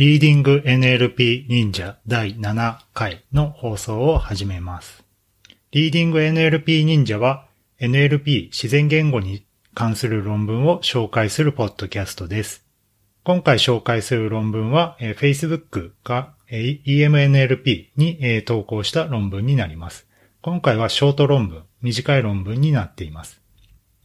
リーディング NLP 忍者第7回の放送を始めます。リーディング NLP 忍者は NLP 自然言語に関する論文を紹介するポッドキャストです。今回紹介する論文は Facebook が EMNLP に投稿した論文になります。今回はショート論文、短い論文になっています。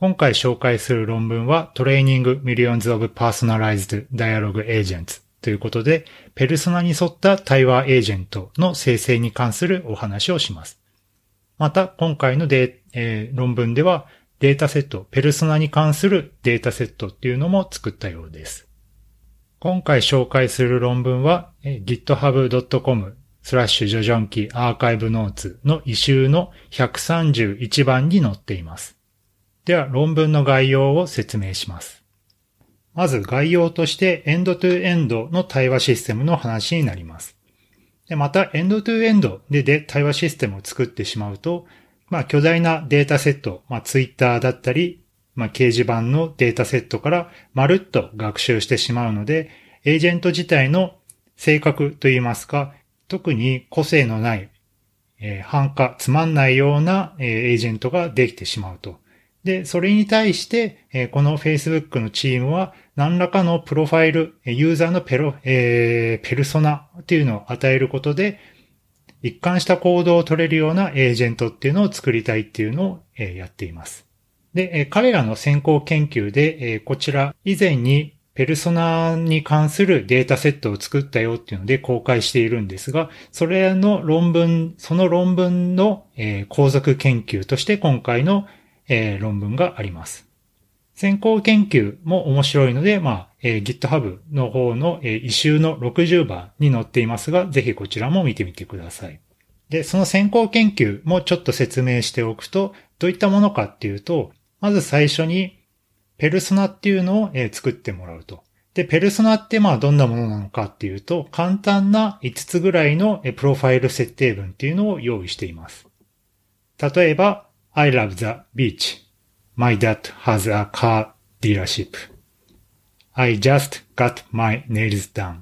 今回紹介する論文は Training Millions of Personalized Dialogue Agents ということで、ペルソナに沿った対話エージェントの生成に関するお話をします。また、今回のデ、えー、論文では、データセット、ペルソナに関するデータセットっていうのも作ったようです。今回紹介する論文は、github.com スラッシュジョジョンキーアーカイブノーツの異臭の131番に載っています。では論文の概要を説明します。まず概要としてエンドトゥエンドの対話システムの話になります。でまた、エンドトゥエンドでで対話システムを作ってしまうと、まあ、巨大なデータセット、まあ、ツイッターだったり、まあ、掲示板のデータセットからまるっと学習してしまうので、エージェント自体の性格といいますか、特に個性のない、えー、反価、つまんないような、えー、エージェントができてしまうと。で、それに対して、えこの Facebook のチームは何らかのプロファイル、ユーザーのペロ、えー、ペルソナっていうのを与えることで、一貫した行動を取れるようなエージェントっていうのを作りたいっていうのを、えやっています。で、え彼らの先行研究で、えこちら以前にペルソナに関するデータセットを作ったよっていうので公開しているんですが、それの論文、その論文の、え後続研究として今回のえー、論文があります。先行研究も面白いので、まあ、えー、GitHub の方の、えー、異臭の60番に載っていますが、ぜひこちらも見てみてください。で、その先行研究もちょっと説明しておくと、どういったものかっていうと、まず最初に、ペルソナっていうのを、えー、作ってもらうと。で、ペルソナってまあどんなものなのかっていうと、簡単な5つぐらいのプロファイル設定文っていうのを用意しています。例えば、I love the beach. My dad has a car dealership. I just got my nails done.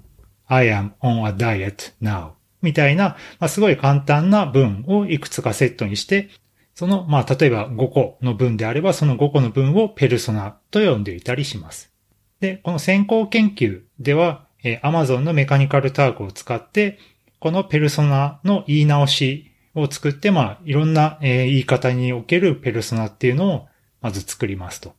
I am on a diet now. みたいな、まあ、すごい簡単な文をいくつかセットにして、その、まあ、例えば5個の文であれば、その5個の文をペルソナと呼んでいたりします。で、この先行研究では、えー、Amazon のメカニカルターグを使って、このペルソナの言い直しを作って、まあ、いろんな、え言い方におけるペルソナっていうのをまず作りますと。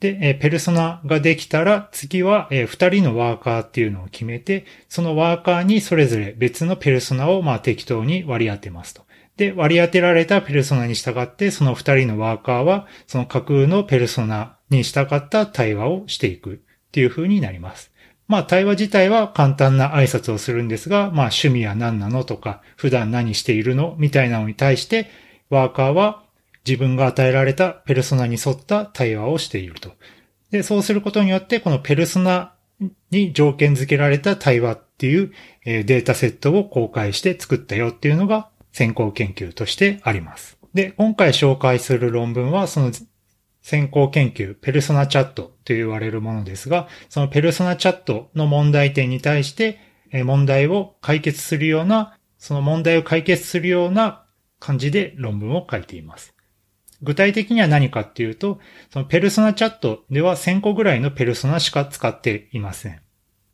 で、えペルソナができたら、次は、え二人のワーカーっていうのを決めて、そのワーカーにそれぞれ別のペルソナを、まあ、適当に割り当てますと。で、割り当てられたペルソナに従って、その二人のワーカーは、その架空のペルソナに従った対話をしていくっていう風になります。まあ対話自体は簡単な挨拶をするんですが、まあ趣味は何なのとか、普段何しているの？みたいなのに対して、ワーカーは自分が与えられたペルソナに沿った対話をしていると。で、そうすることによって、このペルソナに条件付けられた対話っていうデータセットを公開して作ったよっていうのが先行研究としてあります。で、今回紹介する論文はその先行研究、ペルソナチャットと言われるものですが、そのペルソナチャットの問題点に対して、問題を解決するような、その問題を解決するような感じで論文を書いています。具体的には何かっていうと、そのペルソナチャットでは1000個ぐらいのペルソナしか使っていません。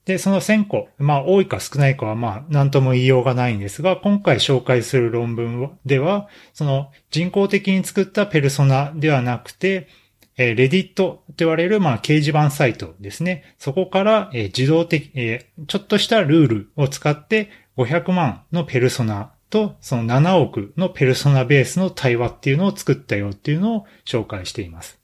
で、その1000個、まあ多いか少ないかはまあ何とも言いようがないんですが、今回紹介する論文では、その人工的に作ったペルソナではなくて、え、レディットと言われる、まあ、掲示板サイトですね。そこから、え、自動的、え、ちょっとしたルールを使って500万のペルソナと、その7億のペルソナベースの対話っていうのを作ったよっていうのを紹介しています。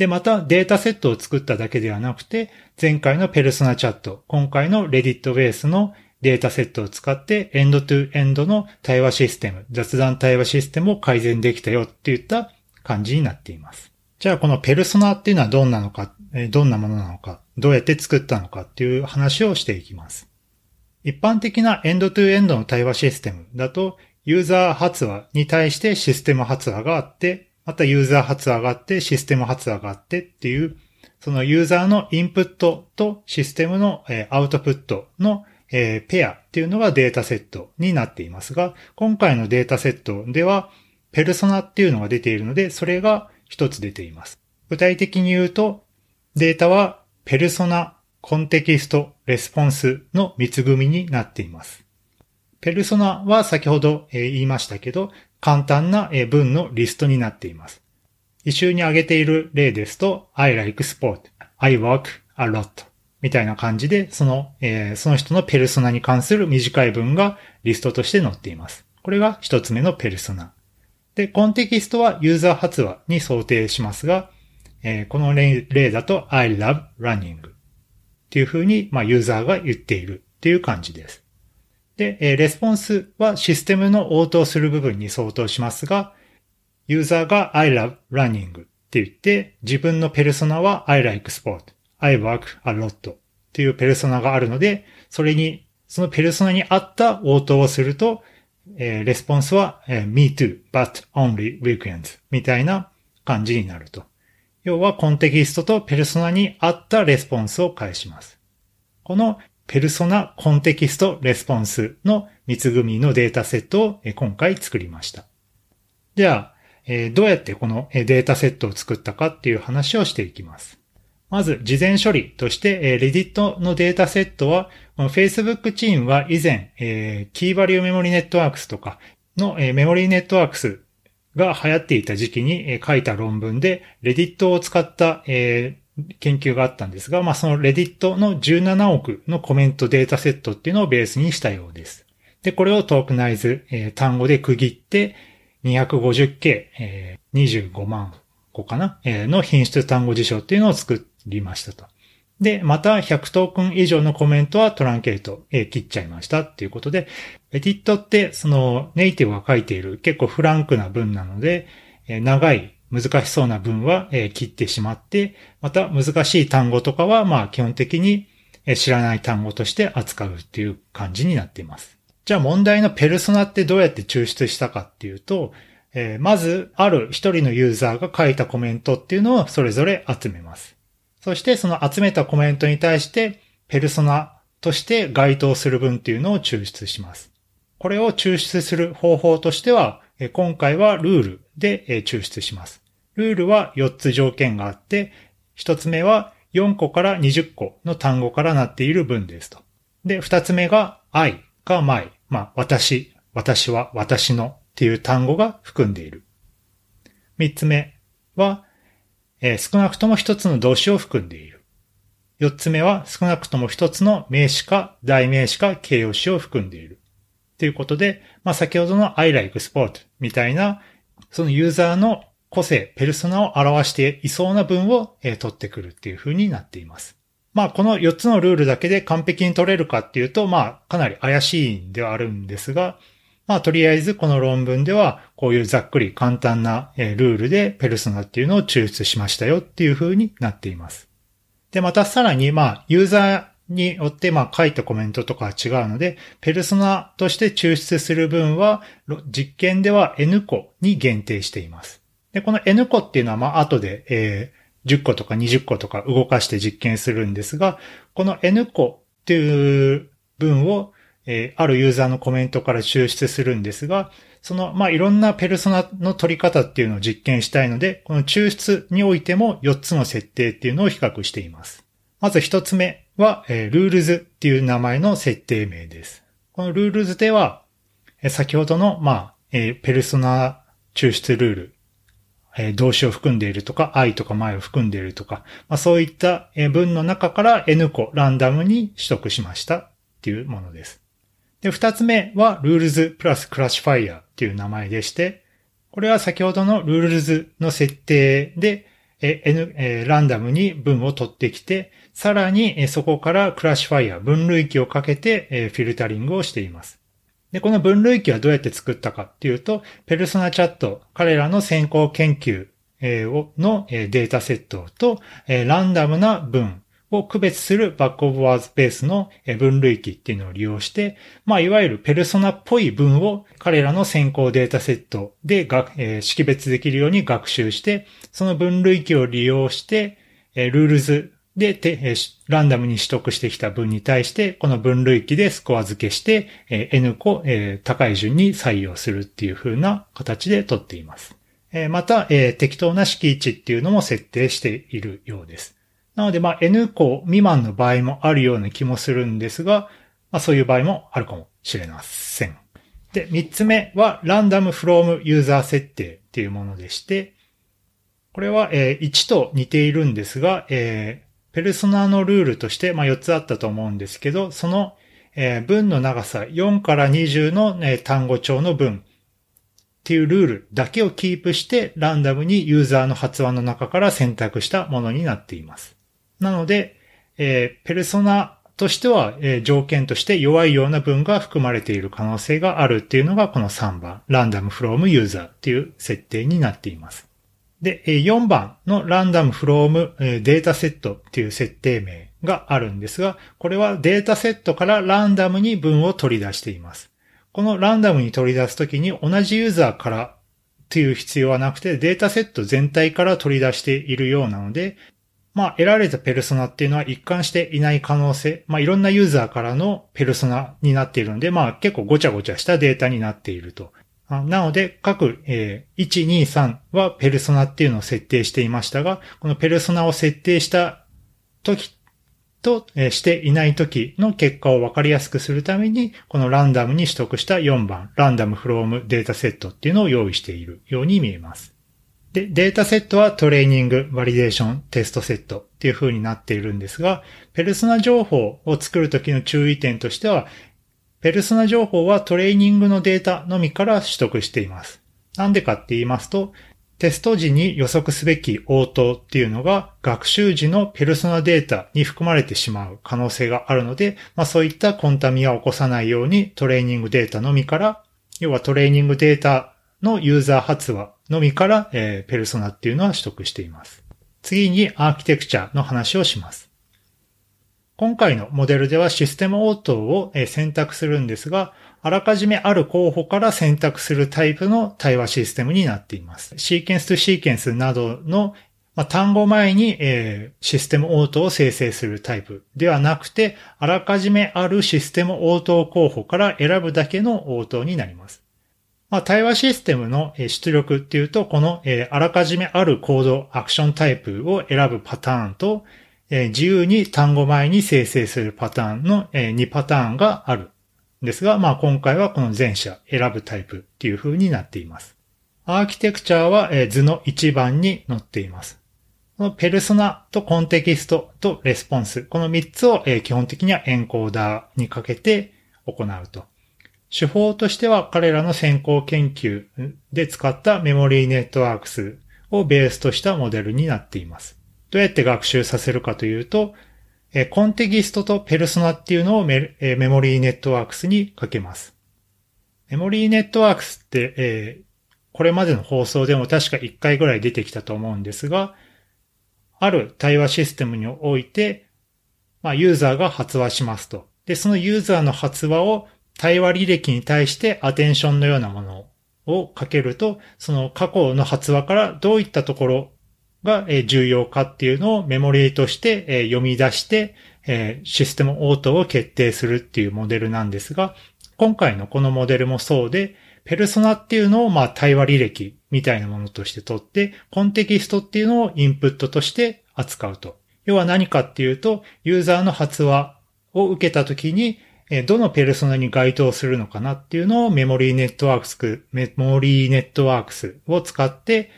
で、またデータセットを作っただけではなくて、前回のペルソナチャット、今回のレディットベースのデータセットを使ってエンドトゥエンドの対話システム、雑談対話システムを改善できたよっていった感じになっています。じゃあこのペルソナっていうのはどんなのか、どんなものなのか、どうやって作ったのかっていう話をしていきます。一般的なエンドトゥエンドの対話システムだと、ユーザー発話に対してシステム発話があって、またユーザー発話がって、システム発話がってっていう、そのユーザーのインプットとシステムのアウトプットの、ペアっていうのがデータセットになっていますが、今回のデータセットでは、ペルソナっていうのが出ているので、それが一つ出ています。具体的に言うと、データはペルソナ、コンテキスト、レスポンスの三つ組になっています。ペルソナは先ほど言いましたけど、簡単な文のリストになっています。一周に挙げている例ですと、I like sport, I work a lot みたいな感じで、その、えー、その人のペルソナに関する短い文がリストとして載っています。これが一つ目のペルソナ。で、コンテキストはユーザー発話に想定しますが、えー、この例だと I love running っていう風に、まあ、ユーザーが言っているっていう感じです。で、レスポンスはシステムの応答する部分に相当しますが、ユーザーが I love running って言って、自分のペルソナは I like sport, I work a lot っていうペルソナがあるので、それに、そのペルソナに合った応答をすると、え、レスポンスは、え、me too, but only weekends みたいな感じになると。要はコンテキストとペルソナに合ったレスポンスを返します。このペルソナ、コンテキスト、レスポンスの三つ組のデータセットを今回作りました。では、どうやってこのデータセットを作ったかっていう話をしていきます。まず、事前処理として、Reddit のデータセットは、Facebook チームは以前、キーバリューメモリネットワークスとかのメモリネットワークスが流行っていた時期に書いた論文で、レディットを使った研究があったんですが、まあ、そのレディットの17億のコメントデータセットっていうのをベースにしたようです。で、これをトークナイズえ、単語で区切って、250K え、25万個かなえ、の品質単語辞書っていうのを作りましたと。で、また100トークン以上のコメントはトランケート、えー、切っちゃいましたっていうことで、エディットってそのネイティブが書いている結構フランクな文なので、えー、長い難しそうな文は、え、切ってしまって、また難しい単語とかはまあ基本的に知らない単語として扱うっていう感じになっています。じゃあ問題のペルソナってどうやって抽出したかっていうと、え、まずある一人のユーザーが書いたコメントっていうのをそれぞれ集めます。そしてその集めたコメントに対して、ペルソナとして該当する文っていうのを抽出します。これを抽出する方法としては、今回はルールで抽出します。ルールは4つ条件があって、1つ目は4個から20個の単語からなっている文ですと。で、2つ目が I か my、まあ、私、私は、私のっていう単語が含んでいる。3つ目はえー、少なくとも一つの動詞を含んでいる。四つ目は少なくとも一つの名詞か代名詞か形容詞を含んでいる。ということで、まあ、先ほどの I like sport みたいな、そのユーザーの個性、ペルソナを表していそうな文を、取ってくるっていう風になっています。まあ、この4つのルールだけで完璧に取れるかっていうと、まあ、かなり怪しいんではあるんですが、まあ、とりあえずこの論文では、こういうざっくり簡単なルールでペルソナっていうのを抽出しましたよっていう風になっています。で、またさらに、まあ、ユーザーによって、まあ、書いたコメントとかは違うので、ペルソナとして抽出する分は、実験では N 個に限定しています。で、この N 個っていうのは、まあ、後で、えー、10個とか20個とか動かして実験するんですが、この N 個っていう分をえー、あるユーザーのコメントから抽出するんですが、その、まあ、いろんなペルソナの取り方っていうのを実験したいので、この抽出においても4つの設定っていうのを比較しています。まず1つ目は、えー、 rules っていう名前の設定名です。この rules では、えー、先ほどの、まあ、えー、ペルソナ抽出ルール、え動詞を含んでいるとか、愛とか前を含んでいるとか、まあ、そういった文の中から N 個ランダムに取得しましたっていうものです。で、二つ目は rules プラス classifier っていう名前でして、これは先ほどの rules の設定で、え、N、えランダムに文を取ってきて、さらに、えそこから classifier、分類器をかけて、えフィルタリングをしています。で、この分類器はどうやって作ったかっていうと、ペルソナチャット、彼らの先行研究のデータセットと、ランダムな文を区別するバックオブワーズベースの分類器っていうのを利用して、まあ、いわゆるペルソナっぽい文を彼らの先行データセットで識別できるように学習して、その分類器を利用して、 rules で、てランダムに取得してきた文に対して、この分類器でスコア付けして、え N 個、え高い順に採用するっていう風な形で取っています。えまた、え適当な式値っていうのも設定しているようです。なので、まあ、N 個未満の場合もあるような気もするんですが、まあ、そういう場合もあるかもしれません。で、三つ目は、ランダムフロームユーザー設定っていうものでして、これは、え、1と似ているんですが、え、ペルソナのルールとして、まあ、4つあったと思うんですけど、その、えー、文の長さ4から20の、ね、単語帳の文っていうルールだけをキープして、ランダムにユーザーの発話の中から選択したものになっています。なので、えー、ペルソナとしては、えー、条件として弱いような文が含まれている可能性があるっていうのがこの3番、ランダムフロームユーザーっていう設定になっています。で、4番のランダムフロームデータセットっていう設定名があるんですが、これはデータセットからランダムに文を取り出しています。このランダムに取り出すときに同じユーザーからっていう必要はなくてデータセット全体から取り出しているようなので、まあ、得られたペルソナっていうのは一貫していない可能性、まあ、いろんなユーザーからのペルソナになっているので、まあ、結構ごちゃごちゃしたデータになっていると。なので、各、えー、1、2、3はペルソナっていうのを設定していましたが、このペルソナを設定した時と、えー、していない時の結果を分かりやすくするために、このランダムに取得した4番、ランダムフロームデータセットっていうのを用意しているように見えます。で、データセットはトレーニング、バリデーション、テストセットっていう風になっているんですが、ペルソナ情報を作るときの注意点としては、ペルソナ情報はトレーニングのデータのみから取得しています。なんでかって言いますと、テスト時に予測すべき応答っていうのが学習時のペルソナデータに含まれてしまう可能性があるので、まあそういったコンタミは起こさないようにトレーニングデータのみから、要はトレーニングデータのユーザー発話のみから、えー、ペルソナっていうのは取得しています。次にアーキテクチャの話をします。今回のモデルではシステム応答を選択するんですが、あらかじめある候補から選択するタイプの対話システムになっています。シーケンスとシーケンスなどの単語前に、システム応答を生成するタイプではなくて、あらかじめあるシステム応答候補から選ぶだけの応答になります。ま、対話システムの出力っていうと、この、えあらかじめあるコード、アクションタイプを選ぶパターンと、自由に単語前に生成するパターンの、2パターンがあるんですが、まあ、今回はこの前者、選ぶタイプっていう風になっています。アーキテクチャは図の1番に載っています。このペルソナとコンテキストとレスポンス、この3つを基本的にはエンコーダーにかけて行うと。手法としては彼らの先行研究で使ったメモリーネットワークスをベースとしたモデルになっています。どうやって学習させるかというと、コンテキストとペルソナっていうのをメモリーネットワークスにかけます。メモリーネットワークスって、えこれまでの放送でも確か1回ぐらい出てきたと思うんですが、ある対話システムにおいて、まあ、ユーザーが発話しますと。で、そのユーザーの発話を対話履歴に対してアテンションのようなものをかけると、その過去の発話からどういったところが重要かっていうのをメモリーとして読み出して、システム応答を決定するっていうモデルなんですが、今回のこのモデルもそうで、ペルソナっていうのをまあ対話履歴みたいなものとして取って、コンテキストっていうのをインプットとして扱うと。要は何かっていうと、ユーザーの発話を受けたときに、どのペルソナに該当するのかなっていうのをメモリーネットワークス、メモリーネットワークスを使って、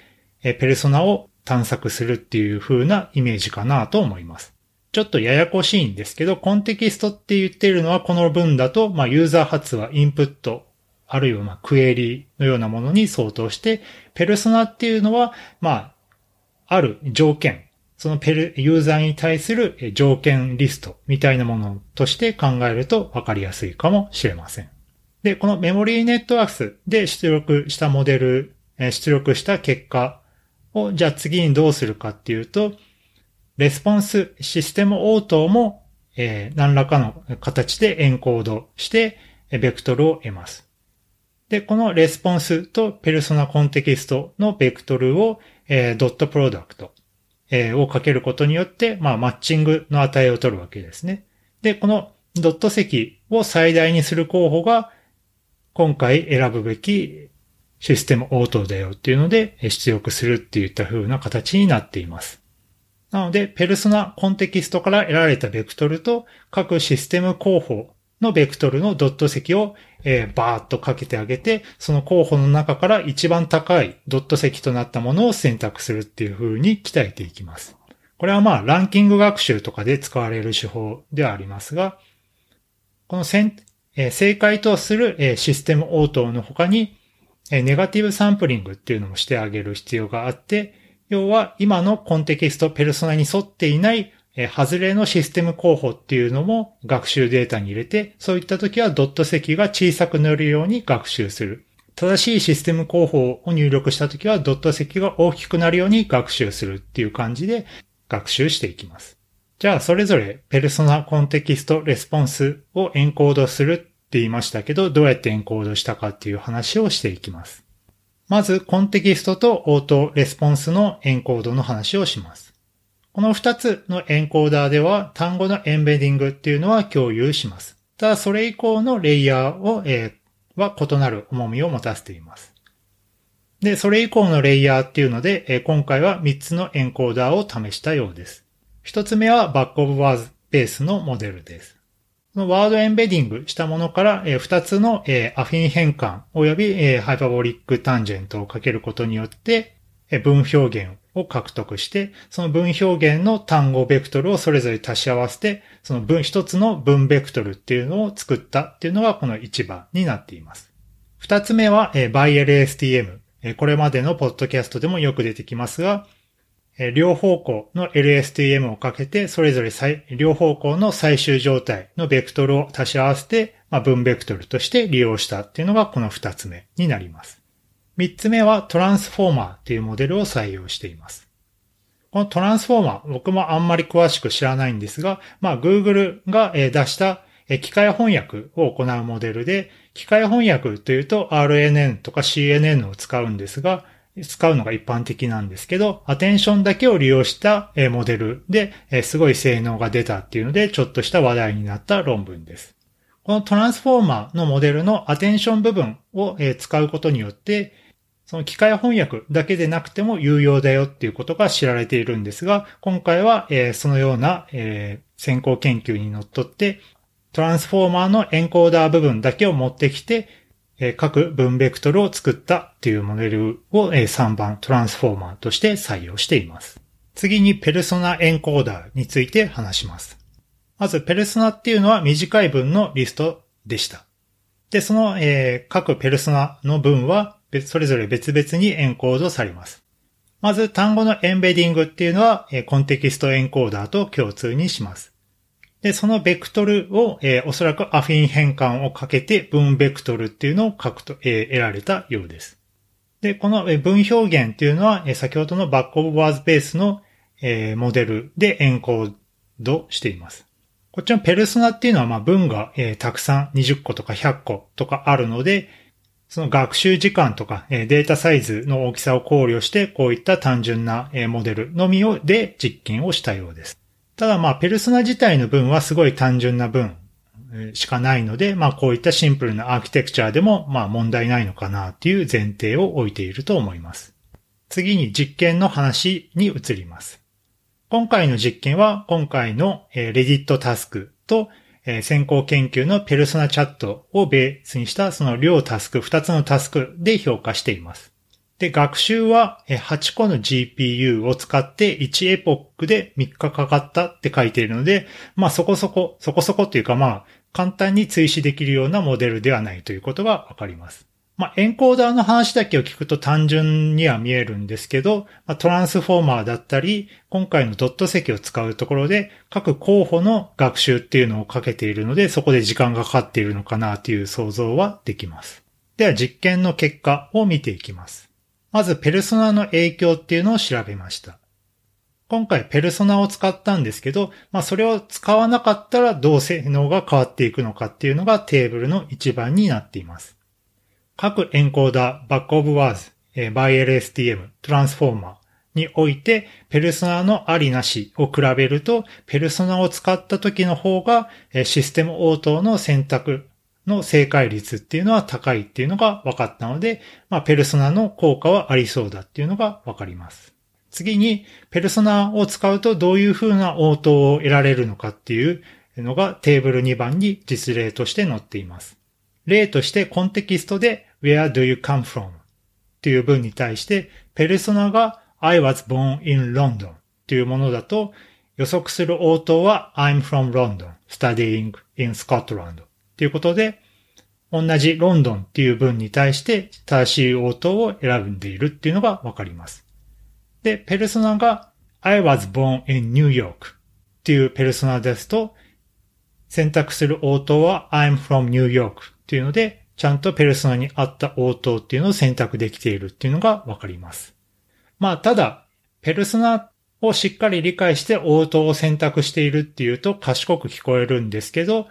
ペルソナを探索するっていう風なイメージかなと思います。ちょっとややこしいんですけど、コンテキストって言ってるのはこの文だと、まあ、ユーザー発話、インプット、あるいはまクエリのようなものに相当して、ペルソナっていうのは、まあ、ある条件、そのペル、ユーザーに対する条件リストみたいなものとして考えると分かりやすいかもしれません。で、このメモリーネットワークスで出力したモデル、出力した結果を、じゃあ次にどうするかっていうと、レスポンス、システム応答も、えー、何らかの形でエンコードして、ベクトルを得ます。で、このレスポンスとペルソナコンテキストのベクトルを、えー、ドットプロダクト、えー、をかけることによって、まあ、マッチングの値を取るわけですね。で、このドット積を最大にする候補が、今回選ぶべきシステム応答だよっていうので出力するっていった風な形になっています。なので、ペルソナコンテキストから得られたベクトルと各システム候補のベクトルのドット積を、えー、バーッとかけてあげて、その候補の中から一番高いドット積となったものを選択するっていう風に鍛えていきます。これはまあ、ランキング学習とかで使われる手法ではありますが、この、えー、正解とする、システム応答の他に、え、ネガティブサンプリングっていうのもしてあげる必要があって、要は今のコンテキストペルソナに沿っていないえ外れのシステム候補っていうのも学習データに入れて、そういった時はドット積が小さくなるように学習する。正しいシステム候補を入力した時はドット積が大きくなるように学習するっていう感じで学習していきます。じゃあ、それぞれペルソナコンテキストレスポンスをエンコードするって言いましたけど、どうやってエンコードしたかっていう話をしていきます。まず、コンテキストとオートレスポンスのエンコードの話をします。この2つのエンコーダーでは単語のエンベディングっていうのは共有します。ただそれ以降のレイヤーを、えー、は異なる重みを持たせています。で、それ以降のレイヤーっていうので、えー、今回は3つのエンコーダーを試したようです。1つ目はバックオブワーズベースのモデルです。このワードエンベディングしたものから、えー、2つの、えー、アフィン変換及び、えー、ハイパボリックタンジェントをかけることによって、えー、文表現を獲得して、その文表現の単語ベクトルをそれぞれ足し合わせて、その文、一つの文ベクトルっていうのを作ったっていうのがこの1番になっています。二つ目は、えー、byLSTM。これまでのポッドキャストでもよく出てきますが、両方向の LSTM をかけて、それぞれ両方向の最終状態のベクトルを足し合わせて、まあ、分ベクトルとして利用したっていうのがこの二つ目になります。三つ目はトランスフォーマーっていうモデルを採用しています。このトランスフォーマー、僕もあんまり詳しく知らないんですが、まあ Google が出した機械翻訳を行うモデルで、機械翻訳というと RNN とか CNN を使うんですが、使うのが一般的なんですけど、アテンションだけを利用したモデルですごい性能が出たっていうので、ちょっとした話題になった論文です。このトランスフォーマーのモデルのアテンション部分を使うことによって、その機械翻訳だけでなくても有用だよっていうことが知られているんですが、今回は、そのような、先行研究にのっとって、トランスフォーマーのエンコーダー部分だけを持ってきて、各分ベクトルを作ったっていうモデルを、え3番トランスフォーマーとして採用しています。次にペルソナエンコーダーについて話します。まず、ペルソナっていうのは短い文のリストでした。で、その、各ペルソナの文はそれぞれ別々にエンコードされます。まず単語のエンベディングっていうのは、コンテキストエンコーダーと共通にします。で、そのベクトルを、えー、おそらくアフィン変換をかけて文ベクトルっていうのを書くと、えー、得られたようです。で、この文表現っていうのは、先ほどのバックオブワーズベースの、えー、モデルでエンコードしています。こっちのペルソナっていうのは、まあ文が、えー、たくさん20個とか100個とかあるので、その学習時間とかデータサイズの大きさを考慮して、こういった単純なモデルのみをで実験をしたようです。ただまあ、ペルソナ自体の文はすごい単純な文しかないので、まあこういったシンプルなアーキテクチャでもまあ問題ないのかなっていう前提を置いていると思います。次に実験の話に移ります。今回の実験は今回の Reddit タスクと、先行研究のペルソナチャットをベースにしたその両タスク、2つのタスクで評価しています。で、学習は8個の GPU を使って1エポックで3日かかったって書いているので、まあそこそこ、そこそこというかまあ簡単に追試できるようなモデルではないということがわかります。まあ、エンコーダーの話だけを聞くと単純には見えるんですけど、まあ、トランスフォーマーだったり、今回のドット積を使うところで、各候補の学習っていうのをかけているので、そこで時間がかかっているのかなという想像はできます。では実験の結果を見ていきます。まず、ペルソナの影響っていうのを調べました。今回ペルソナを使ったんですけど、まあそれを使わなかったらどう性能が変わっていくのかっていうのがテーブルの一番になっています。各エンコーダー、バックオブワーズ、 bi LSTM、トランスフォーマーにおいて、ペルソナのありなしを比べると、ペルソナを使った時の方が、システム応答の選択の正解率っていうのは高いっていうのが分かったので、まあ、ペルソナの効果はありそうだっていうのが分かります。次に、ペルソナを使うとどういう風な応答を得られるのかっていうのがテーブル2番に実例として載っています。例としてコンテキストで Where do you come from? っていう文に対して、ペルソナが I was born in London っていうものだと、予測する応答は I'm from London, studying in Scotland っていうことで、同じロンドンっていう文に対して正しい応答を選んでいるっていうのがわかります。で、ペルソナが I was born in New York っていうペルソナですと、選択する応答は I'm from New York っていうので、ちゃんとペルソナに合った応答っていうのを選択できているっていうのがわかります。まあ、ただ、ペルソナをしっかり理解して応答を選択しているっていうと賢く聞こえるんですけど、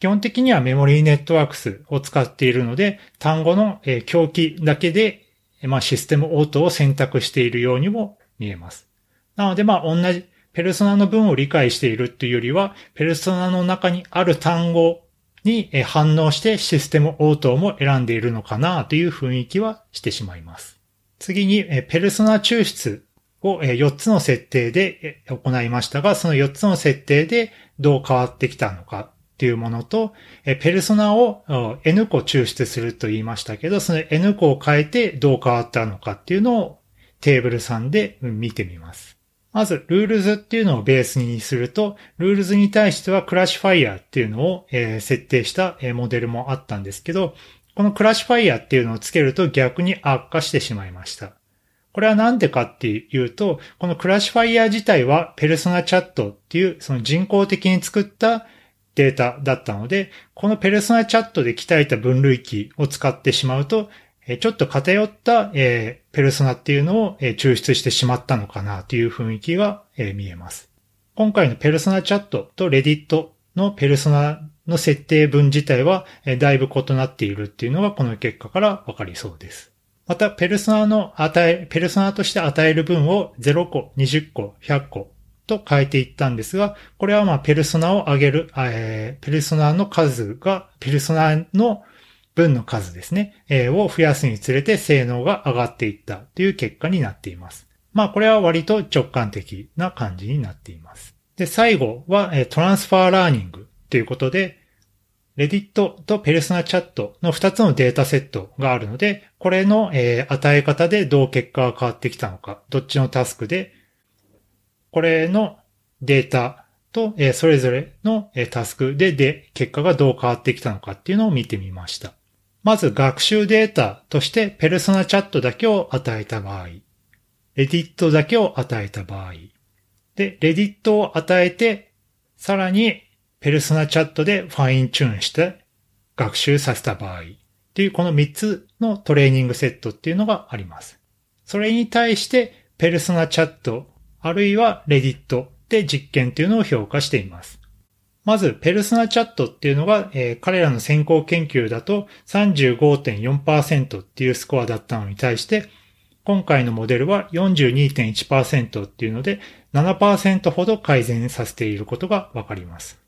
基本的にはメモリーネットワークスを使っているので、単語の狂気だけで、まあ、システム応答を選択しているようにも見えます。なので、まあ、同じ、ペルソナの文を理解しているっていうよりは、ペルソナの中にある単語に反応してシステム応答も選んでいるのかなという雰囲気はしてしまいます。次に、ペルソナ抽出を4つの設定で行いましたが、その4つの設定でどう変わってきたのかっていうものと、ペルソナを N 個抽出すると言いましたけど、その N 個を変えてどう変わったのかっていうのをテーブル3で見てみます。まず、 rules っていうのをベースにすると、 rules に対しては classifier っていうのを、設定したモデルもあったんですけど、このクラッシュファイヤーっていうのをつけると逆に悪化してしまいました。これはなんでかっていうと、このクラッシュファイヤー自体はペルソナチャットっていうその人工的に作ったデータだったので、このペルソナチャットで鍛えた分類器を使ってしまうと、ちょっと偏った、えー、ペルソナっていうのを、えー、抽出してしまったのかなという雰囲気が、えー、見えます。今回のペルソナチャットとレディットのペルソナの設定文自体は、えー、だいぶ異なっているっていうのがこの結果からわかりそうです。また、ペルソナの与え、ペルソナとして与える分を0個、20個、100個と変えていったんですが、これはまあ、ペルソナを上げる、えー、ペルソナの数が、ペルソナの分の数ですね、えー、を増やすにつれて性能が上がっていったという結果になっています。まあこれは割と直感的な感じになっています。で、最後は、えー、トランスファーラーニングということで、レディットとペルソナチャットの2つのデータセットがあるので、これの、えー、与え方でどう結果が変わってきたのか、どっちのタスクで、これのデータと、え、それぞれの、え、タスクでで結果がどう変わってきたのかっていうのを見てみました。まず学習データとしてペルソナチャットだけを与えた場合、レディットだけを与えた場合、で、レディットを与えて、さらにペルソナチャットでファインチューンして学習させた場合、っていうこの3つのトレーニングセットっていうのがあります。それに対してペルソナチャット、あるいはレディットで実験っていうのを評価しています。まず、ペルソナチャットっていうのが、えー、彼らの先行研究だと35.4%っていうスコアだったのに対して、今回のモデルは42.1%っていうので、7%ほど改善させていることがわかります。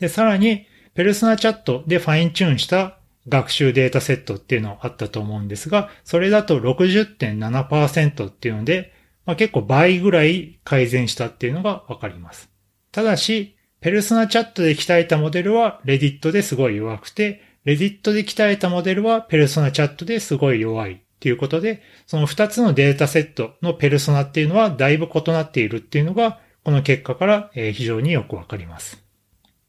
で、さらに、ペルソナチャットでファインチューンした学習データセットっていうのがあったと思うんですが、それだと60.7%っていうので、まあ、結構倍ぐらい改善したっていうのがわかります。ただし、ペルソナチャットで鍛えたモデルはレディットですごい弱くて、レディットで鍛えたモデルはペルソナチャットですごい弱いっていうことで、その2つのデータセットのペルソナっていうのはだいぶ異なっているっていうのが、この結果から非常によくわかります。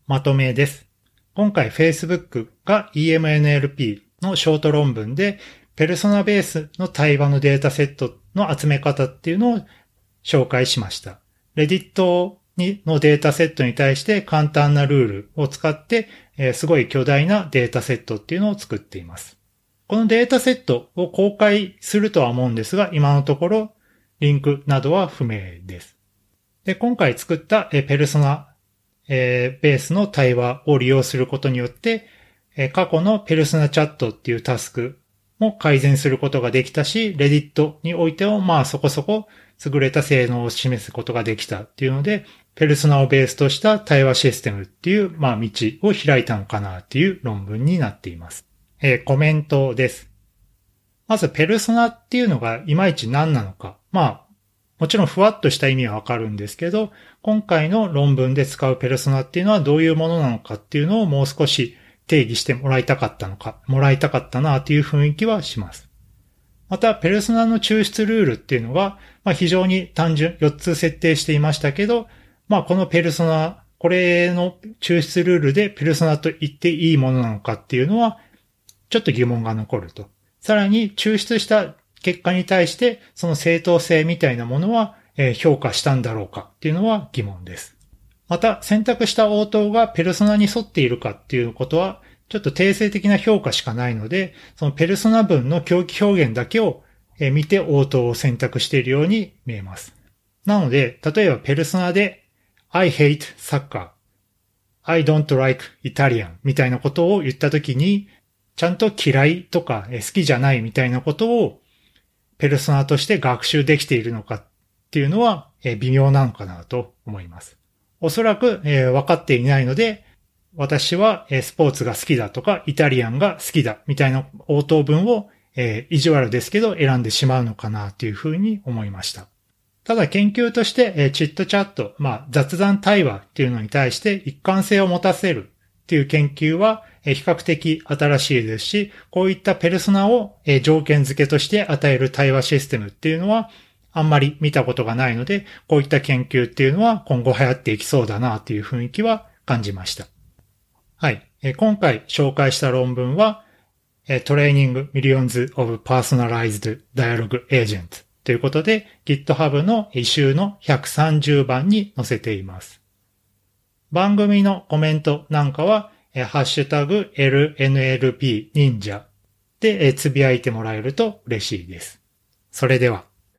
まとめです。今回 Facebook が EMNLP のショート論文で、ペルソナベースの対話のデータセットの集め方っていうのを紹介しました。レディットにのデータセットに対して簡単なルールを使って、えー、すごい巨大なデータセットっていうのを作っています。このデータセットを公開するとは思うんですが、今のところリンクなどは不明です。で、今回作った、え、ペルソナ、えー、ベースの対話を利用することによって、え、過去のペルソナチャットっていうタスクも改善することができたし、レディットにおいてもまあそこそこ優れた性能を示すことができたっていうので、ペルソナをベースとした対話システムっていう、まあ道を開いたのかなっていう論文になっています。えー、コメントです。まず、ペルソナっていうのがいまいち何なのか。まあ、もちろんふわっとした意味はわかるんですけど、今回の論文で使うペルソナっていうのはどういうものなのかっていうのをもう少し定義してもらいたかったのか、もらいたかったなっていう雰囲気はします。また、ペルソナの抽出ルールっていうのが、まあ、非常に単純、4つ設定していましたけど、まあ、このペルソナ、これの抽出ルールでペルソナと言っていいものなのかっていうのは、ちょっと疑問が残ると。さらに、抽出した結果に対して、その正当性みたいなものは、評価したんだろうかっていうのは疑問です。また、選択した応答がペルソナに沿っているかっていうことは、ちょっと定性的な評価しかないので、そのペルソナ文の狂気表現だけを見て応答を選択しているように見えます。なので、例えばペルソナで I hate soccer, I don't like Italian みたいなことを言ったときに、ちゃんと嫌いとか好きじゃないみたいなことをペルソナとして学習できているのかっていうのは微妙なのかなと思います。おそらくえ分かっていないので、私はえスポーツが好きだとか、イタリアンが好きだみたいな応答文を、え意地悪ですけど選んでしまうのかなというふうに思いました。ただ研究として、えチットチャット、まあ雑談対話っていうのに対して一貫性を持たせるっていう研究は、え比較的新しいですし、こういったペルソナを、え条件付けとして与える対話システムっていうのは、あんまり見たことがないので、こういった研究っていうのは今後流行っていきそうだなという雰囲気は感じました。はい。今回紹介した論文は、トレーニング Millions of Personalized Dialogue Agents ということで GitHub の異臭の130番に載せています。番組のコメントなんかは、ハッシュタグ LNLP 忍者でつぶやいてもらえると嬉しいです。それでは。